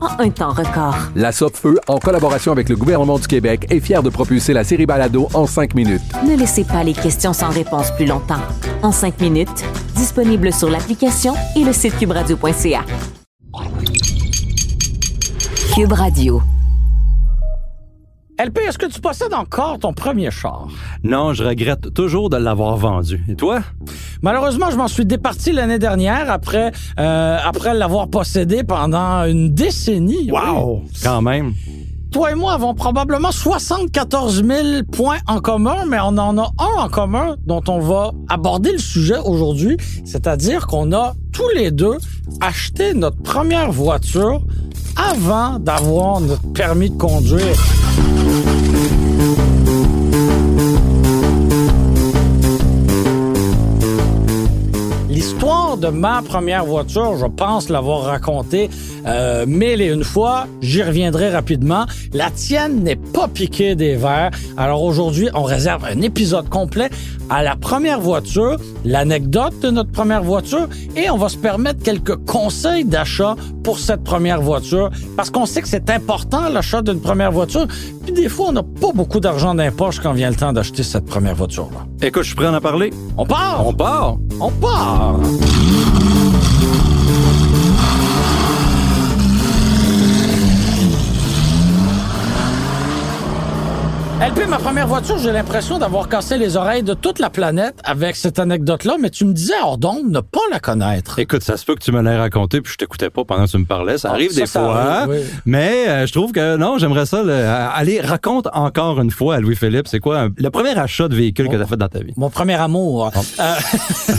en un temps record. La Feu, en collaboration avec le gouvernement du Québec, est fière de propulser la série Balado en 5 minutes. Ne laissez pas les questions sans réponse plus longtemps. En 5 minutes, disponible sur l'application et le site cubradio.ca. Cube Radio. LP, est-ce que tu possèdes encore ton premier char? Non, je regrette toujours de l'avoir vendu. Et toi? Malheureusement, je m'en suis départi l'année dernière après, euh, après l'avoir possédé pendant une décennie. Wow! Quand même. Toi et moi avons probablement 74 000 points en commun, mais on en a un en commun dont on va aborder le sujet aujourd'hui, c'est-à-dire qu'on a tous les deux acheté notre première voiture avant d'avoir notre permis de conduire. De ma première voiture, je pense l'avoir racontée euh, mille et une fois. J'y reviendrai rapidement. La tienne n'est pas piquée des verres. Alors aujourd'hui, on réserve un épisode complet à la première voiture, l'anecdote de notre première voiture, et on va se permettre quelques conseils d'achat pour cette première voiture, parce qu'on sait que c'est important l'achat d'une première voiture. Puis des fois, on n'a pas beaucoup d'argent dans les poches quand vient le temps d'acheter cette première voiture-là. Écoute, je suis prêt à en parler. On part! On part! On part! Ma première voiture, j'ai l'impression d'avoir cassé les oreilles de toute la planète avec cette anecdote-là, mais tu me disais hors d'onde ne pas la connaître. Écoute, ça se peut que tu me l'aies raconté puis je t'écoutais pas pendant que tu me parlais. Ça Ah, arrive ça, des ça fois. arrive, oui. Mais euh, je trouve que non, j'aimerais ça. le- allez, raconte encore une fois à Louis-Philippe, c'est quoi un- le premier achat de véhicule que tu as fait dans ta vie? Mon premier amour. Euh,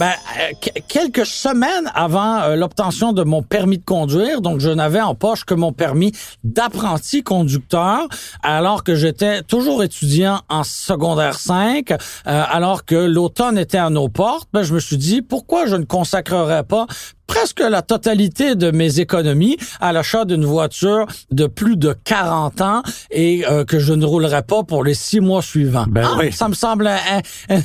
ben, euh, que- quelques semaines avant l'obtention de mon permis de conduire, donc je n'avais en poche que mon permis d'apprenti conducteur, alors que j'étais toujours étudiant en secondaire 5, euh, alors que l'automne était à nos portes, ben, je me suis dit, pourquoi je ne consacrerais pas presque la totalité de mes économies à l'achat d'une voiture de plus de 40 ans et euh, que je ne roulerai pas pour les six mois suivants. Ben Ah, oui. Ça me semble un-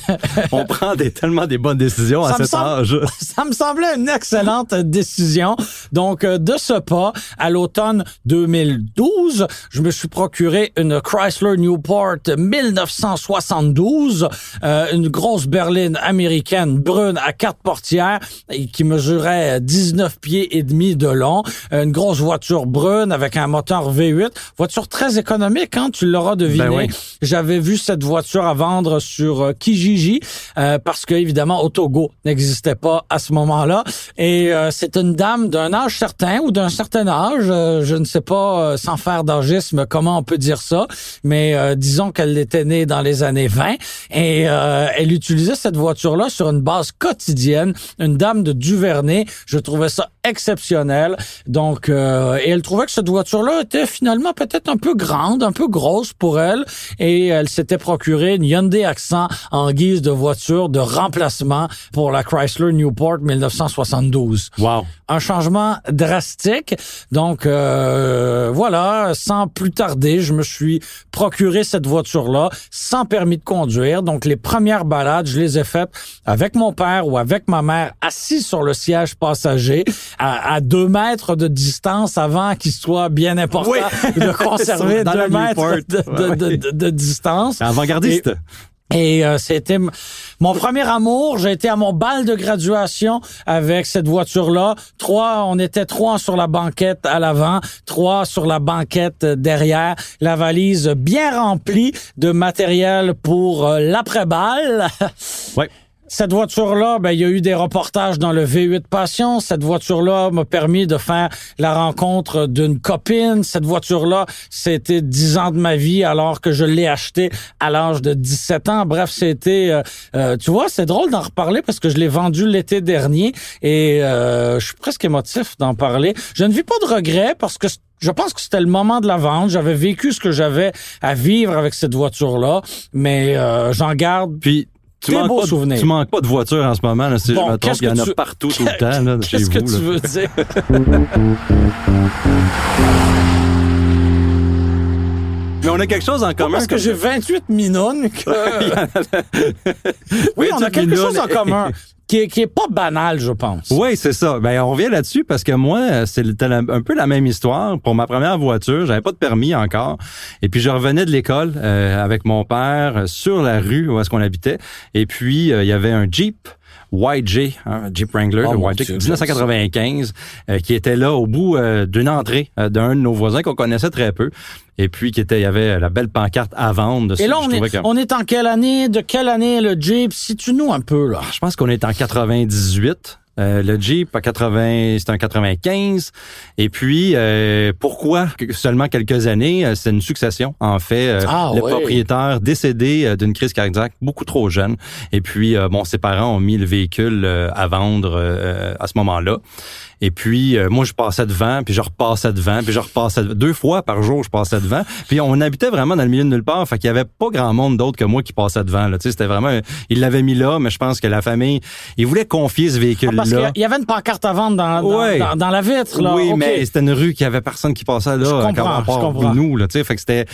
On prend des, tellement des bonnes décisions à ça cet semble, âge. ça me semblait une excellente décision. Donc, euh, de ce pas, à l'automne 2012, je me suis procuré une Chrysler Newport 1972, euh, une grosse berline américaine brune à quatre portières et qui mesurait 19 pieds et demi de long, une grosse voiture brune avec un moteur V8, voiture très économique, hein, tu l'auras deviné. Ben oui. J'avais vu cette voiture à vendre sur euh, Kijiji euh, parce que évidemment Autogo n'existait pas à ce moment-là et euh, c'est une dame d'un âge certain ou d'un certain âge, euh, je ne sais pas euh, sans faire d'âgisme comment on peut dire ça, mais euh, disons qu'elle était née dans les années 20 et euh, elle utilisait cette voiture-là sur une base quotidienne, une dame de Duvernay, je trouvais ça exceptionnel. Donc euh, et elle trouvait que cette voiture-là était finalement peut-être un peu grande, un peu grosse pour elle et elle s'était procuré une Hyundai Accent en guise de voiture de remplacement pour la Chrysler Newport 1972. Wow. Un changement drastique. Donc euh, voilà, sans plus tarder, je me suis procuré cette voiture-là sans permis de conduire. Donc les premières balades, je les ai faites avec mon père ou avec ma mère assis sur le siège passager à, à deux mètres de distance avant qu'il soit bien important Oui. de conserver deux mètres de, de- de- de- de distance. Avant-gardiste. Et euh, c'était mon premier amour. J'ai été à mon bal de graduation avec cette voiture-là. Trois, on était trois sur la banquette à l'avant, trois sur la banquette derrière. La valise bien remplie de matériel pour euh, l'après-bal. Ouais. Cette voiture-là, ben, il y a eu des reportages dans le V8 Passion. Cette voiture-là m'a permis de faire la rencontre d'une copine. Cette voiture-là, c'était 10 ans de ma vie alors que je l'ai achetée à l'âge de 17 ans. Bref, c'était, euh, euh, tu vois, c'est drôle d'en reparler parce que je l'ai vendu l'été dernier et euh, je suis presque émotif d'en parler. Je ne vis pas de regrets parce que je pense que c'était le moment de la vente. J'avais vécu ce que j'avais à vivre avec cette voiture-là, mais euh, j'en garde Puis, tu manques, beau pas tu manques pas de voiture en ce moment, là, si Bon, je me trompe. Il y en a partout tout le temps là, Qu'est-ce vous. que là. tu veux dire? Mais on a quelque chose en commun. Parce que j'ai 28 minounes que... oui, on a 28 quelque chose en commun qui est, qui est pas banal, je pense. Oui, c'est ça. Ben, on revient là-dessus parce que moi, c'était un peu la même histoire. Pour ma première voiture, j'avais pas de permis encore. Et puis, je revenais de l'école euh, avec mon père sur la rue où est-ce qu'on habitait. Et puis, euh, il y avait un Jeep. YJ, hein, Jeep Wrangler Oh, YJ, Dieu, 1995, euh, qui était là au bout euh, d'une entrée euh, d'un de nos voisins qu'on connaissait très peu, et puis qui était, il y avait la belle pancarte à vendre. Et là, Je on est, que- on est en quelle année? De quelle année le Jeep? Situe-nous un peu, là. je pense qu'on est en 98. Euh, le Jeep à 80, c'est un 95. Et puis, euh, pourquoi seulement quelques années? Euh, C'est une succession. En fait, euh, Ah, le propriétaire décédé d'une crise cardiaque, beaucoup trop jeune. Et puis, bon, ses parents ont mis le véhicule à vendre euh, à ce moment-là. Et puis, euh, moi, je passais devant, puis je repassais devant, puis je repassais devant. Deux fois par jour, je passais devant. Puis on habitait vraiment dans le milieu de nulle part, fait qu'il y avait pas grand monde d'autre que moi qui passait devant. Là. Tu sais, c'était vraiment... Il l'avait mis là, mais je pense que la famille... Il voulait confier ce véhicule-là. Parce qu'il y a- il y avait une pancarte à vendre dans, dans, Ouais. dans- dans la vitre, là. Oui, mais c'était une rue qui avait personne qui passait là. Je à comprends, je comprends. Nous, là, tu sais, fait que c'était,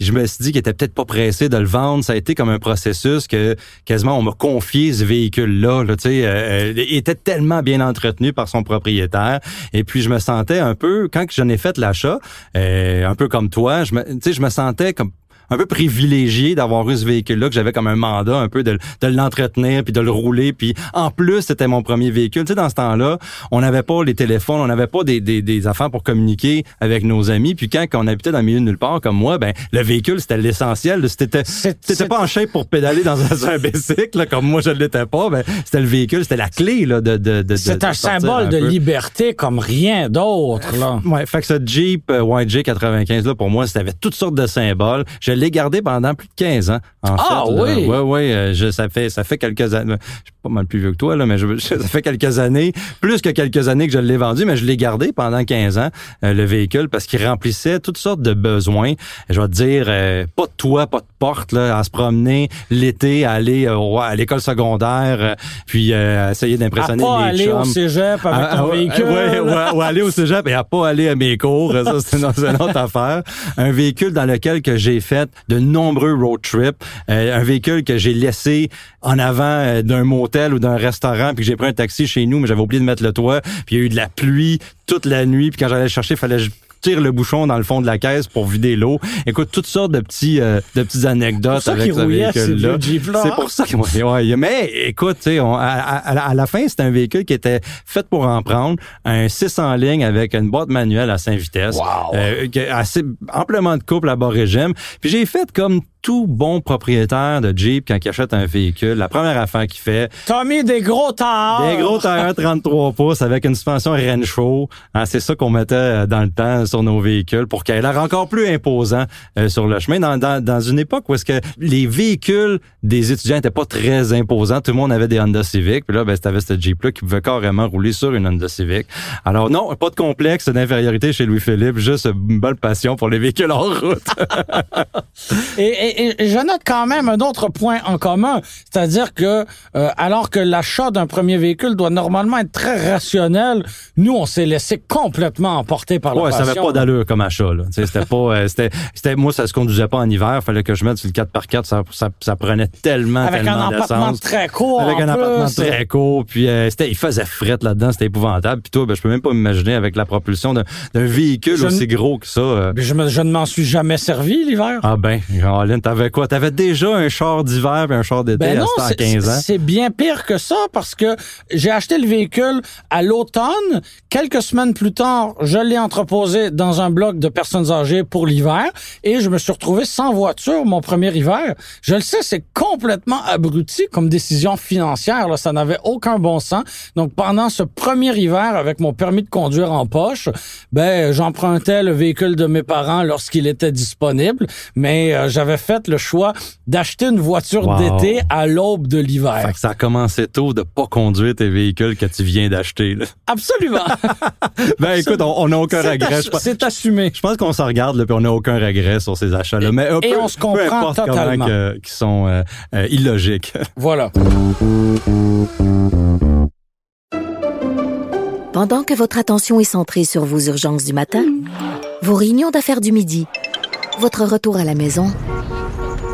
je me suis dit qu'il était peut-être pas pressé de le vendre. Ça a été comme un processus que quasiment on m'a confié ce véhicule-là, là, tu sais, euh, euh, il était tellement bien entretenu par son propriétaire. Et puis je me sentais un peu, quand j'en ai fait l'achat, euh, un peu comme toi, je me, tu sais, je me sentais comme un peu privilégié d'avoir eu ce véhicule-là, que j'avais comme un mandat un peu de, de l'entretenir, puis de le rouler. Puis en plus, c'était mon premier véhicule. Tu sais, dans ce temps-là, on n'avait pas les téléphones, on n'avait pas des, des, des affaires pour communiquer avec nos amis. Puis quand, quand on habitait dans le milieu de nulle part, comme moi, ben le véhicule, c'était l'essentiel. C'était c'était pas en shape pour pédaler dans un, un bicycle, comme moi je ne l'étais pas. Ben, c'était le véhicule, c'était la clé là, de, de, de C'est un symbole un de peu. liberté comme rien d'autre, là. Ouais, fait que ce Jeep euh, YJ 95 là pour moi, avait toutes sortes de symboles. Je l'ai gardé pendant plus de 15 ans. En Ah, fait, là. oui? Ouais, ouais, euh, je, ça fait ça fait quelques années. Je pas mal plus vieux que toi là, mais je, ça fait quelques années, plus que quelques années que je l'ai vendu, mais je l'ai gardé pendant 15 ans euh, le véhicule parce qu'il remplissait toutes sortes de besoins. Je vais te dire euh, pas de toit, pas de porte là, à se promener l'été, à aller euh, au- à l'école secondaire, euh, puis euh, à essayer À d'impressionner les aller au chums. cégep avec ton ah, véhicule. Ouais, ouais, ou aller au cégep et à pas aller à mes cours. Ça, c'est une, une autre affaire. Un véhicule dans lequel que j'ai fait de nombreux road trips. Un véhicule que j'ai laissé en avant d'un ou d'un restaurant puis j'ai pris un taxi chez nous, mais j'avais oublié de mettre le toit. Puis il y a eu de la pluie toute la nuit. Puis quand j'allais chercher, il fallait que je tire le bouchon dans le fond de la caisse pour vider l'eau. Écoute, toutes sortes de petits euh, de petites anecdotes C'est avec ce véhicule-là. C'est pour ça que ouais, ouais, mais écoute, on- à, à- à la fin, c'était un véhicule qui était fait pour en prendre, un 6 en ligne avec une boîte manuelle à 5 vitesses, Wow. euh, assez amplement de couple à bas régime. Puis j'ai fait comme tout bon propriétaire de Jeep quand il achète un véhicule, la première affaire qu'il fait, T'as mis des gros tailleurs. des gros tailleurs 33 pouces avec une suspension Renshaw. Hein, c'est ça qu'on mettait euh, dans le temps sur nos véhicules pour qu'elle ait l'air encore plus imposant euh, sur le chemin. Dans, dans, dans une époque où est-ce que les véhicules des étudiants étaient pas très imposants, tout le monde avait des Honda Civic. Puis là, ben, c'était ce Jeep-là qui pouvait carrément rouler sur une Honda Civic. Alors non, pas de complexe d'infériorité chez Louis-Philippe, juste une belle passion pour les véhicules en route. Et, et- et je note quand même un autre point en commun, c'est-à-dire que euh, alors que l'achat d'un premier véhicule doit normalement être très rationnel, nous on s'est laissé complètement emporter par la Ouais, ça avait passion. pas d'allure comme achat. Là. C'était pas, euh, c'était, c'était, moi, ça se conduisait pas en hiver. Fallait que je mette sur le 4x4. Ça, ça, ça prenait tellement, Avec un tellement empattement d'essence. très court. Avec en un appartement plus. très court, puis euh, c'était, il faisait fret là-dedans, c'était épouvantable. Puis toi, ben, je peux même pas m'imaginer avec la propulsion d'un, d'un véhicule Je aussi gros que ça. euh. Je, me- je ne m'en suis jamais servi l'hiver. Ah ben, Caroline, T'avais quoi? T'avais déjà un char d'hiver et un char d'été Ben à non, ça, à c'est- 15 ans? c'est bien pire que ça parce que j'ai acheté le véhicule à l'automne. Quelques semaines plus tard, je l'ai entreposé dans un bloc de personnes âgées pour l'hiver et je me suis retrouvé sans voiture mon premier hiver. Je le sais, c'est complètement abruti comme décision financière. Là. Ça n'avait aucun bon sens. Donc, pendant ce premier hiver, avec mon permis de conduire en poche, ben, j'empruntais le véhicule de mes parents lorsqu'il était disponible, mais euh, j'avais fait le choix d'acheter une voiture Wow. d'été à l'aube de l'hiver. Fait que ça a commencé tôt de pas conduire tes véhicules que tu viens d'acheter. Absolument. Ben écoute, on n'a aucun regret. C'est assumé. Je pense qu'on se regarde là, puis on n'a aucun regret sur ces achats-là. Mais euh, et peu- on se peu comprend totalement. que- qu'ils sont euh, euh, illogiques. Voilà. Pendant que votre attention est centrée sur vos urgences du matin, vos réunions d'affaires du midi, votre retour à la maison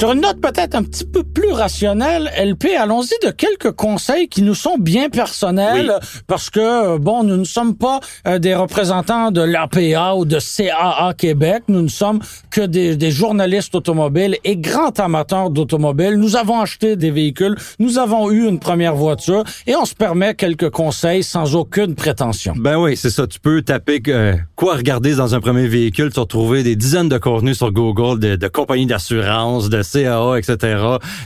Sur une note peut-être un petit peu plus rationnelle, LP, allons-y de quelques conseils qui nous sont bien personnels parce que, bon, nous ne sommes pas euh, des représentants de l'APA ou de CAA Québec. Nous ne sommes que des, des journalistes automobiles et grands amateurs d'automobiles. Nous avons acheté des véhicules, nous avons eu une première voiture et on se permet quelques conseils sans aucune prétention. Ben oui, c'est ça. Tu peux taper euh, quoi regarder dans un premier véhicule, tu vas trouver des dizaines de contenus sur Google de, de compagnies d'assurance, de CAA, etc.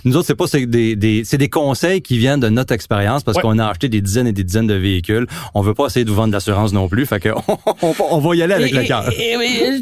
Nous autres, c'est pas c'est des, des c'est des conseils qui viennent de notre expérience parce Ouais. qu'on a acheté des dizaines et des dizaines de véhicules. On veut pas essayer de vous vendre d'assurance non plus, fait que on, on va y aller avec Et- le cœur.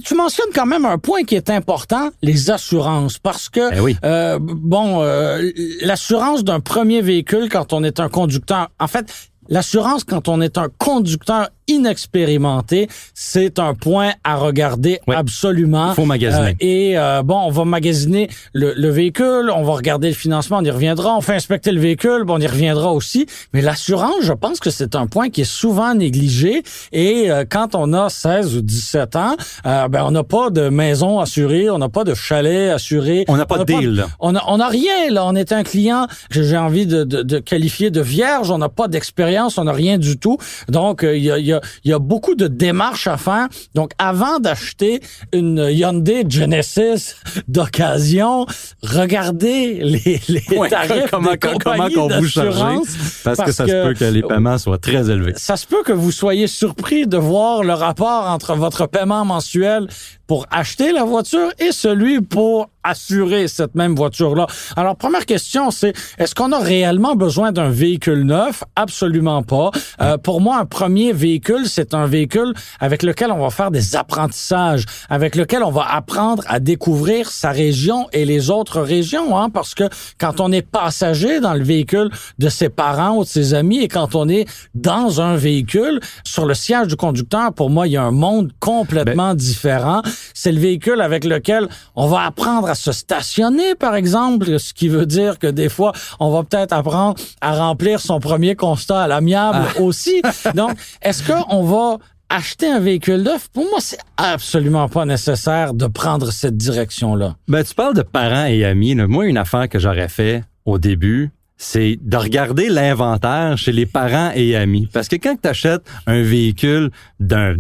tu mentionnes quand même un point qui est important, les assurances, parce que Eh oui. euh, bon, euh, l'assurance d'un premier véhicule quand on est un conducteur, en fait. L'assurance, quand on est un conducteur inexpérimenté, c'est un point à regarder Oui. absolument. Faut magasiner. Euh, et euh, bon, on va magasiner le, le véhicule, on va regarder le financement, on y reviendra. On fait inspecter le véhicule, bon, on y reviendra aussi. Mais l'assurance, je pense que c'est un point qui est souvent négligé. Et euh, quand on a 16 ou 17 ans, euh, ben on n'a pas de maison assurée, on n'a pas de chalet assuré. On n'a pas de deal. On a, on a rien, là. On est un client que j'ai envie de, de, de qualifier de vierge. On n'a pas d'expérience, on n'a rien du tout. Donc, euh, il y, a, il y, a, il y a beaucoup de démarches à faire. Donc, avant d'acheter une Hyundai Genesis d'occasion, regardez les, les Ouais, tarifs comment, des comment vous d'assurance. parce, que ça se peut que les paiements soient très élevés. Ça se peut que vous soyez surpris de voir le rapport entre votre paiement mensuel pour acheter la voiture et celui pour assurer cette même voiture-là. Alors, première question, c'est est-ce qu'on a réellement besoin d'un véhicule neuf? Absolument pas. Euh, pour moi, un premier véhicule, c'est un véhicule avec lequel on va faire des apprentissages, avec lequel on va apprendre à découvrir sa région et les autres régions, hein, parce que quand on est passager dans le véhicule de ses parents ou de ses amis et quand on est dans un véhicule, sur le siège du conducteur, pour moi, il y a un monde complètement différent. C'est le véhicule avec lequel on va apprendre à se stationner, par exemple, ce qui veut dire que des fois, on va peut-être apprendre à remplir son premier constat à l'amiable aussi. Donc, est-ce qu'on va acheter un véhicule neuf? Pour moi, c'est absolument pas nécessaire de prendre cette direction-là. Ben, tu parles de parents et amis. là. Moi, une affaire que j'aurais fait au début, c'est de regarder l'inventaire chez les parents et amis. Parce que quand tu achètes un véhicule d'un,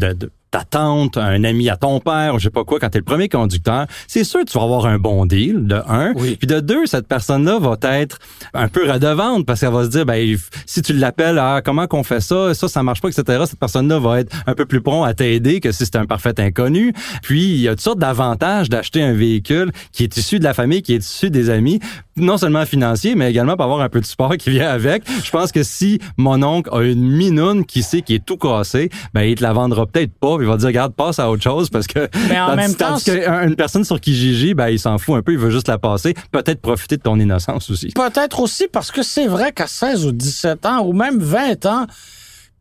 ta tante, un ami à ton père, ou je sais pas quoi, quand t'es le premier conducteur, c'est sûr que tu vas avoir un bon deal, de un. Oui. Puis de deux, cette personne-là va être un peu redevante parce qu'elle va se dire, ben, si tu l'appelles, ah, comment qu'on fait ça, ça, ça marche pas, etc., cette personne-là va être un peu plus prompt à t'aider que si c'est un parfait inconnu. Puis, il y a toutes sortes d'avantages d'acheter un véhicule qui est issu de la famille, qui est issu des amis, non seulement financier, mais également pour avoir un peu de sport qui vient avec. Je pense que si mon oncle a une minoune qui sait qui est tout cassé, ben, il te la vendra peut-être pas, il va dire, regarde, passe à autre chose parce que, Mais en tandis- même temps, qu'une personne sur qui Gigi, ben, il s'en fout un peu, il veut juste la passer, peut-être profiter de ton innocence aussi. Peut-être aussi parce que c'est vrai qu'à 16 ou 17 ans ou même 20 ans,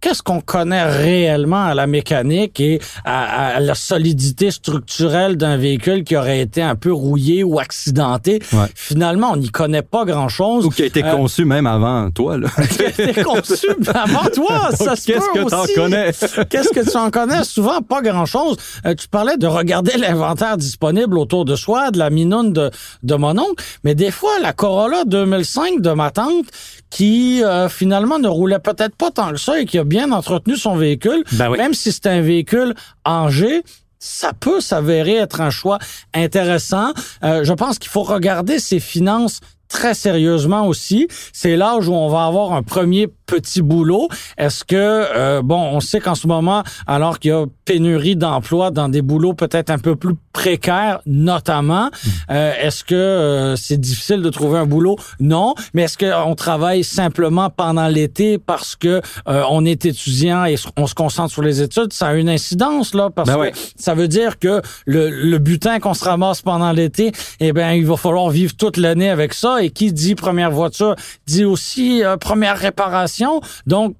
qu'est-ce qu'on connaît réellement à la mécanique et à, à la solidité structurelle d'un véhicule qui aurait été un peu rouillé ou accidenté? Ouais. Finalement, on n'y connaît pas grand-chose. Ou qui a été Euh, conçu même avant toi, là. qui a été conçu avant toi, ça se qu'est-ce que t'en aussi. connais? Qu'est-ce que tu en connais? Souvent, pas grand-chose. Euh, tu parlais de regarder l'inventaire disponible autour de soi, de la minoune de, de mon oncle, mais des fois, la Corolla 2005 de ma tante, qui euh, finalement ne roulait peut-être pas tant que ça et qui a bien entretenu son véhicule, Ben oui. même si c'est un véhicule âgé, ça peut s'avérer être un choix intéressant. Euh, je pense qu'il faut regarder ses finances très sérieusement aussi. C'est l'âge où on va avoir un premier petit boulot. Est-ce que, euh, bon, on sait qu'en ce moment, alors qu'il y a pénurie d'emplois dans des boulots peut-être un peu plus précaires, notamment, euh, est-ce que euh, c'est difficile de trouver un boulot? Non. Mais est-ce qu'on travaille simplement pendant l'été parce que euh, on est étudiant et on se concentre sur les études? Ça a une incidence, là, parce Ben que ouais. ça veut dire que le, le butin qu'on se ramasse pendant l'été, eh ben il va falloir vivre toute l'année avec ça. Et qui dit première voiture dit aussi euh, première réparation. Donc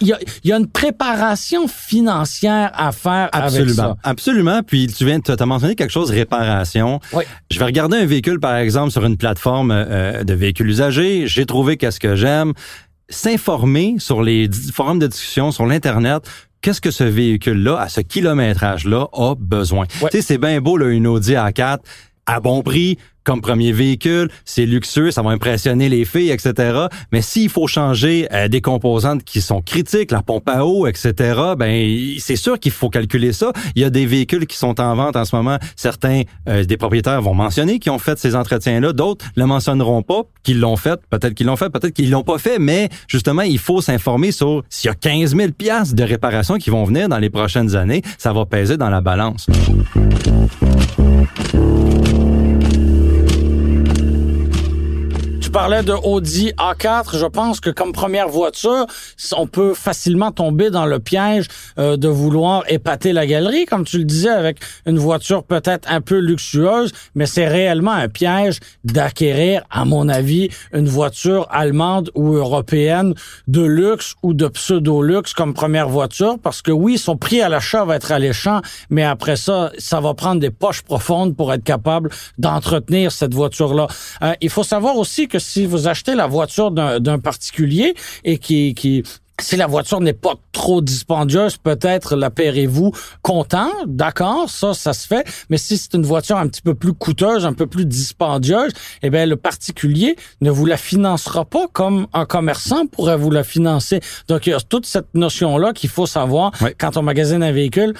il y a, il y a une préparation financière à faire avec Absolument. ça. Absolument. Puis tu viens, tu as mentionné quelque chose, réparation. Oui. Je vais regarder un véhicule, par exemple, sur une plateforme euh, de véhicules usagés. J'ai trouvé qu'est-ce que j'aime. S'informer sur les forums de discussion sur l'Internet. Qu'est-ce que ce véhicule-là, à ce kilométrage-là, a besoin? Ouais. Tu sais, c'est bien beau, là, une Audi A4 à bon prix, comme premier véhicule, c'est luxueux, ça va impressionner les filles, etc. Mais s'il faut changer euh, des composantes qui sont critiques, la pompe à eau, etc., ben c'est sûr qu'il faut calculer ça. Il y a des véhicules qui sont en vente en ce moment. Certains euh, des propriétaires vont mentionner qu'ils ont fait ces entretiens-là, d'autres le mentionneront pas, qu'ils l'ont fait, peut-être qu'ils l'ont fait, peut-être qu'ils l'ont pas fait, mais justement, il faut s'informer sur s'il y a 15 000 piastres de réparation qui vont venir dans les prochaines années, ça va peser dans la balance. Tu parlais de Audi A4. Je pense que comme première voiture, on peut facilement tomber dans le piège euh, de vouloir épater la galerie, comme tu le disais, avec une voiture peut-être un peu luxueuse, mais c'est réellement un piège d'acquérir, à mon avis, une voiture allemande ou européenne de luxe ou de pseudo-luxe comme première voiture, parce que oui, son prix à l'achat va être alléchant, mais après ça, ça va prendre des poches profondes pour être capable d'entretenir cette voiture-là. Euh, il faut savoir aussi que si vous achetez la voiture d'un particulier et qui, qui si la voiture n'est pas trop dispendieuse, peut-être la paierez-vous content, d'accord, ça, ça se fait. Mais si c'est une voiture un petit peu plus coûteuse, un peu plus dispendieuse, eh bien, le particulier ne vous la financera pas comme un commerçant pourrait vous la financer. Donc, il y a toute cette notion-là qu'il faut savoir quand on magasine un véhicule.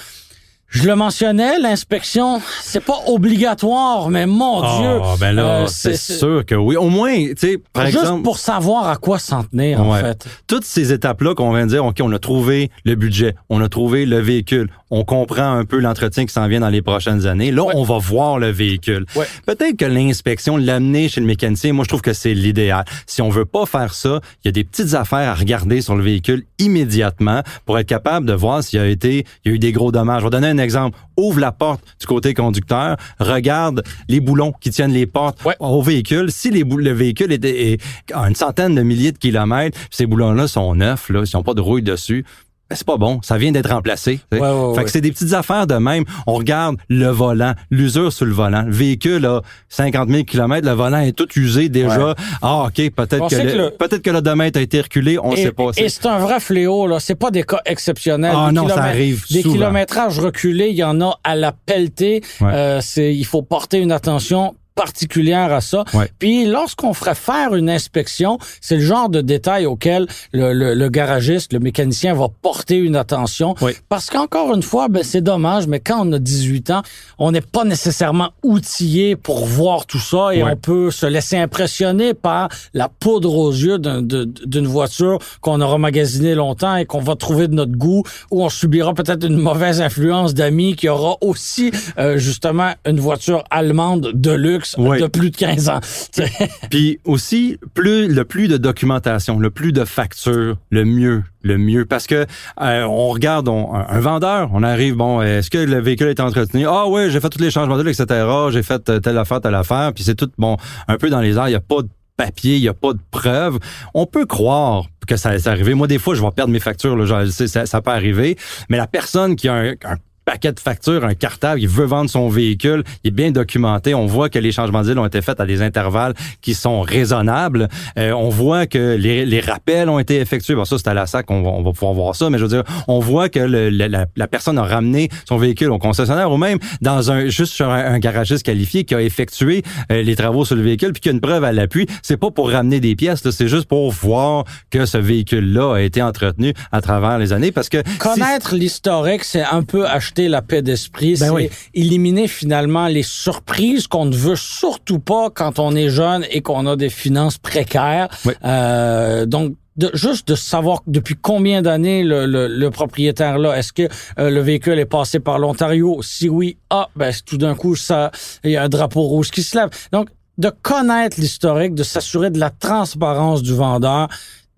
Je le mentionnais, l'inspection, c'est pas obligatoire, mais mon Dieu. Ah, ben là, euh, c'est sûr que oui. Au moins, tu sais, par juste exemple... pour savoir à quoi s'en tenir, en fait. Toutes ces étapes-là qu'on vient de dire, OK, on a trouvé le budget, on a trouvé le véhicule, on comprend un peu l'entretien qui s'en vient dans les prochaines années. Là, Ouais. on va voir le véhicule. Ouais. Peut-être que l'inspection, l'amener chez le mécanicien, moi, je trouve que c'est l'idéal. Si on veut pas faire ça, il y a des petites affaires à regarder sur le véhicule immédiatement pour être capable de voir s'il y a été, il y a eu des gros dommages. Je vais donner un exemple. Ouvre la porte du côté conducteur, regarde les boulons qui tiennent les portes Ouais. au véhicule. Si les le véhicule est, est à une centaine de milliers de kilomètres, ces boulons-là sont neufs, là, ils n'ont pas de rouille dessus, c'est pas bon. Ça vient d'être remplacé. Ouais, ouais, fait que c'est des petites affaires de même. On regarde le volant, l'usure sur le volant. Le véhicule a 50 000 km, le volant est tout usé déjà. Ah, OK, peut-être que, le, que le- peut-être que l'odomètre a été reculé, on et, sait pas. Et c'est un vrai fléau, là. C'est pas des cas exceptionnels. Ah Des non, ça arrive Des souvent. kilométrages reculés, il y en a à la pelletée. Euh, c'est, il faut porter une attention particulière à ça. Ouais. Puis lorsqu'on ferait faire une inspection, c'est le genre de détail auquel le, le- le garagiste, le mécanicien va porter une attention. Parce qu'encore une fois, ben, c'est dommage, mais quand on a 18 ans, on n'est pas nécessairement outillé pour voir tout ça et Ouais. on peut se laisser impressionner par la poudre aux yeux d'une voiture qu'on aura magasinée longtemps et qu'on va trouver de notre goût ou on subira peut-être une mauvaise influence d'amis qui aura aussi euh, justement une voiture allemande de luxe Ouais. de plus de 15 ans. Puis aussi, plus le plus de documentation, le plus de factures, le mieux, le mieux. Parce que euh, on regarde on- un, un vendeur, on arrive, bon, est-ce que le véhicule est entretenu? Ah oui, j'ai fait tous les changements d'huile, etc. J'ai fait euh, telle affaire, telle affaire. Puis c'est tout, bon, un peu dans les airs, il n'y a pas de papier, il n'y a pas de preuves. On peut croire que ça est arrivé. Moi, des fois, je vais perdre mes factures, là, genre, je sais, ça, ça peut arriver. Mais la personne qui a un, un paquet de factures, un cartable, il veut vendre son véhicule, il est bien documenté. On voit que les changements d'huile ont été faits à des intervalles qui sont raisonnables. Euh, on voit que les, les rappels ont été effectués. Bon, ça, c'est à la SAC, on va, on va pouvoir voir ça, mais je veux dire, on voit que le- la, la personne a ramené son véhicule au concessionnaire ou même dans un juste sur un, un garagiste qualifié qui a effectué euh, les travaux sur le véhicule puis qui a une preuve à l'appui. C'est pas pour ramener des pièces, c'est juste pour voir que ce véhicule-là a été entretenu à travers les années parce que si- Connaître l'historique, c'est un peu acheter la paix d'esprit. Ben c'est oui. éliminer finalement les surprises qu'on ne veut surtout pas quand on est jeune et qu'on a des finances précaires. Oui. Euh, donc, de, juste de savoir depuis combien d'années le, le, le propriétaire là, est-ce que euh, le véhicule est passé par l'Ontario? Si oui, ah, ben tout d'un coup, ça, il y a un drapeau rouge qui se lève. Donc, de connaître l'historique, de s'assurer de la transparence du vendeur,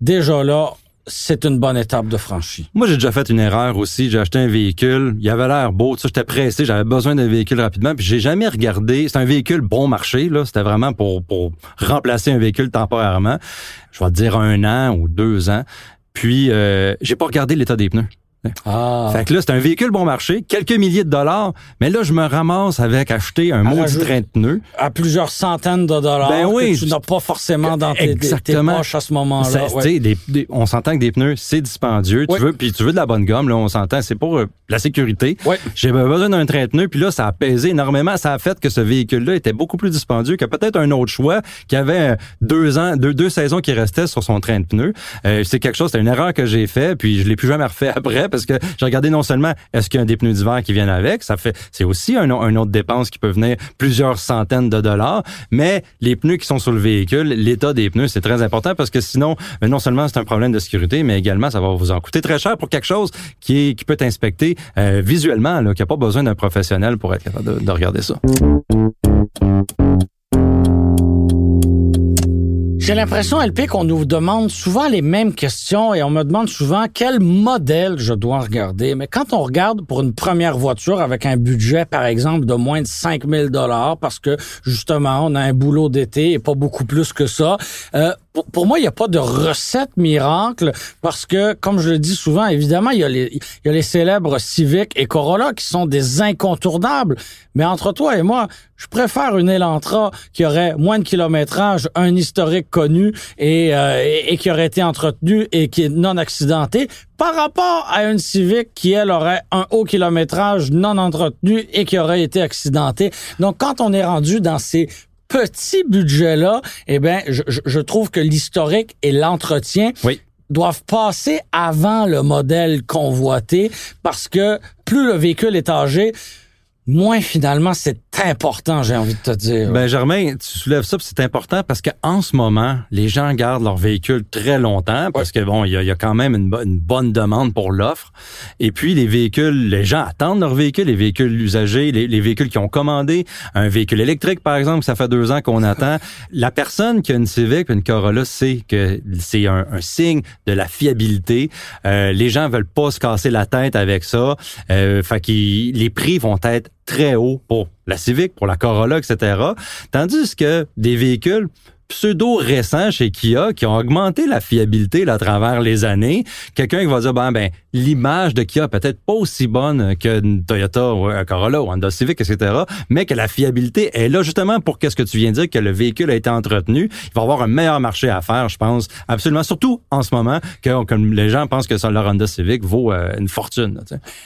déjà là, c'est une bonne étape de franchie. Moi, j'ai déjà fait une erreur aussi. J'ai acheté un véhicule. Il avait l'air beau. Tu j'étais pressé. J'avais besoin d'un véhicule rapidement. Puis j'ai jamais regardé. C'est un véhicule bon marché. Là, c'était vraiment pour pour remplacer un véhicule temporairement. Je vais te dire un an ou deux ans. Puis euh, j'ai pas regardé l'état des pneus. Ah. Fait que là, c'est un véhicule bon marché, quelques milliers de dollars, mais là, je me ramasse avec acheter un maudit train de pneus. à plusieurs centaines de dollars Ben oui. que tu n'as pas forcément dans tes, Exactement. poches à ce moment-là. Ouais. des- des- on s'entend que des pneus, c'est dispendieux. Oui. Tu veux, puis tu veux de la bonne gomme, là, on s'entend, c'est pour euh, la sécurité. Ouais. J'ai besoin d'un train de pneus, puis là, ça a pesé énormément. Ça a fait que ce véhicule-là était beaucoup plus dispendieux que peut-être un autre choix qui avait euh, deux ans, deux, deux saisons qui restaient sur son train de pneus. Euh, c'est quelque chose, c'est une erreur que j'ai fait, puis je l'ai plus jamais refait après parce que j'ai regardé non seulement est-ce qu'il y a des pneus d'hiver qui viennent avec, ça fait, c'est aussi un, autre dépense qui peut venir plusieurs centaines de dollars, mais les pneus qui sont sur le véhicule, l'état des pneus, c'est très important parce que sinon, euh, non seulement c'est un problème de sécurité, mais également ça va vous en coûter très cher pour quelque chose qui peut être inspecté euh, visuellement, qui a pas besoin d'un professionnel pour être capable de regarder ça. J'ai l'impression, LP, qu'on nous demande souvent les mêmes questions et on me demande souvent quel modèle je dois regarder. Mais quand on regarde pour une première voiture avec un budget, par exemple, de moins de 5000 dollars, parce que justement, on a un boulot d'été et pas beaucoup plus que ça, euh, pour, moi, il n'y a pas de recette miracle parce que, comme je le dis souvent, évidemment, il y a les, célèbres Civic et Corolla qui sont des incontournables. Mais entre toi et moi, je préfère une Elantra qui aurait moins de kilométrage, un historique connu et, euh, qui aurait été entretenue et qui est non accidentée par rapport à une Civic qui, elle, aurait un haut kilométrage non entretenu et qui aurait été accidentée. Donc, quand on est rendu dans ces petits budgets-là, eh bien, je, je- je trouve que l'historique et l'entretien Oui. doivent passer avant le modèle convoité parce que plus le véhicule est âgé, moins finalement c'est important, j'ai envie de te dire. Ben Germain, tu soulèves ça, c'est important parce qu'en ce moment, les gens gardent leur véhicule très longtemps parce que bon, il y a, il y a quand même une, bo- une bonne demande pour l'offre. Et puis les véhicules, les gens attendent leur véhicule, les véhicules usagés, les, les véhicules qui ont commandé, un véhicule électrique par exemple, ça fait deux ans qu'on attend. La personne qui a une Civic, une Corolla, sait que c'est un, un signe de la fiabilité. Euh, les gens veulent pas se casser la tête avec ça. Euh, fait qu'ils- les prix vont être très hauts pour la Civic, pour la Corolla, etc. Tandis que des véhicules pseudo récent chez Kia qui ont augmenté la fiabilité là, à travers les années. Quelqu'un qui va dire, ben, ben l'image de Kia peut-être pas aussi bonne qu'une Toyota ou un Corolla ou Honda Civic, etc., mais que la fiabilité est là justement pour qu'est-ce que tu viens de dire, que le véhicule a été entretenu. Il va avoir un meilleur marché à faire, je pense, absolument. Surtout en ce moment, que, que les gens pensent que leur Honda Civic vaut euh, une fortune.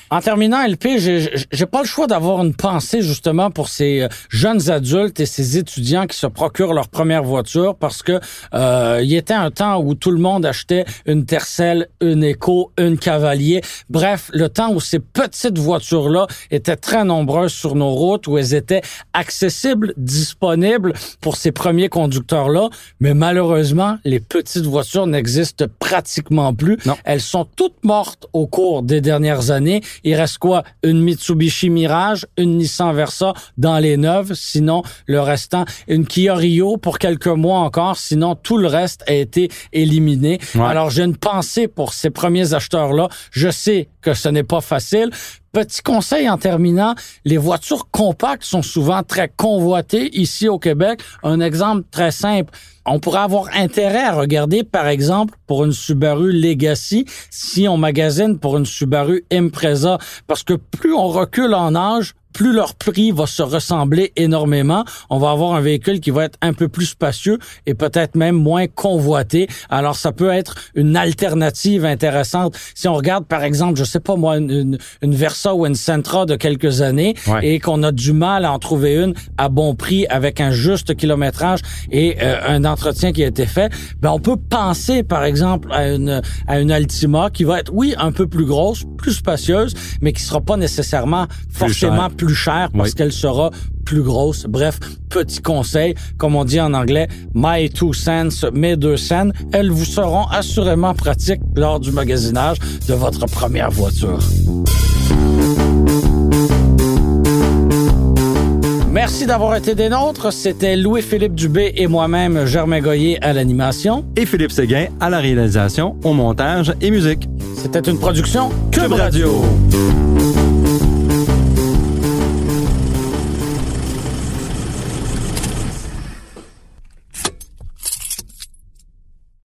En terminant, LP, j'ai j'ai pas le choix d'avoir une pensée justement pour ces euh, jeunes adultes et ces étudiants qui se procurent leur première voiture parce que euh, il y était un temps où tout le monde achetait une Tercel, une Echo, une Cavalier. Bref, le temps où ces petites voitures-là étaient très nombreuses sur nos routes, où elles étaient accessibles, disponibles pour ces premiers conducteurs-là. Mais malheureusement, les petites voitures n'existent pratiquement plus. Non. Elles sont toutes mortes au cours des dernières années. Il reste quoi? Une Mitsubishi Mirage, une Nissan Versa dans les neuves, sinon le restant, une Kia Rio pour quelques mois encore, sinon tout le reste a été éliminé. Ouais. Alors j'ai une pensée pour ces premiers acheteurs-là. Je sais que ce n'est pas facile. Petit conseil en terminant, les voitures compactes sont souvent très convoitées ici au Québec. Un exemple très simple, on pourrait avoir intérêt à regarder, par exemple, pour une Subaru Legacy, si on magasine pour une Subaru Impreza, parce que plus on recule en âge, plus leur prix va se ressembler énormément. On va avoir un véhicule qui va être un peu plus spacieux et peut-être même moins convoité. Alors, ça peut être une alternative intéressante. Si on regarde, par exemple, je sais pas moi, une, Versa ou une Sentra de quelques années Ouais. et qu'on a du mal à en trouver une à bon prix avec un juste kilométrage et euh, un entretien qui a été fait, ben on peut penser, par exemple, à une, à une Altima qui va être, oui, un peu plus grosse, plus spacieuse, mais qui sera pas nécessairement forcément cher. plus cher parce Oui. qu'elle sera plus grosse. Bref, petit conseil, comme on dit en anglais, my two cents, mes deux cents, elles vous seront assurément pratiques lors du magasinage de votre première voiture. Merci d'avoir été des nôtres. C'était Louis-Philippe Dubé et moi-même, Germain Goyer, à l'animation. Et Philippe Séguin à la réalisation, au montage et musique. C'était une production Cube, Cube Radio. Radio.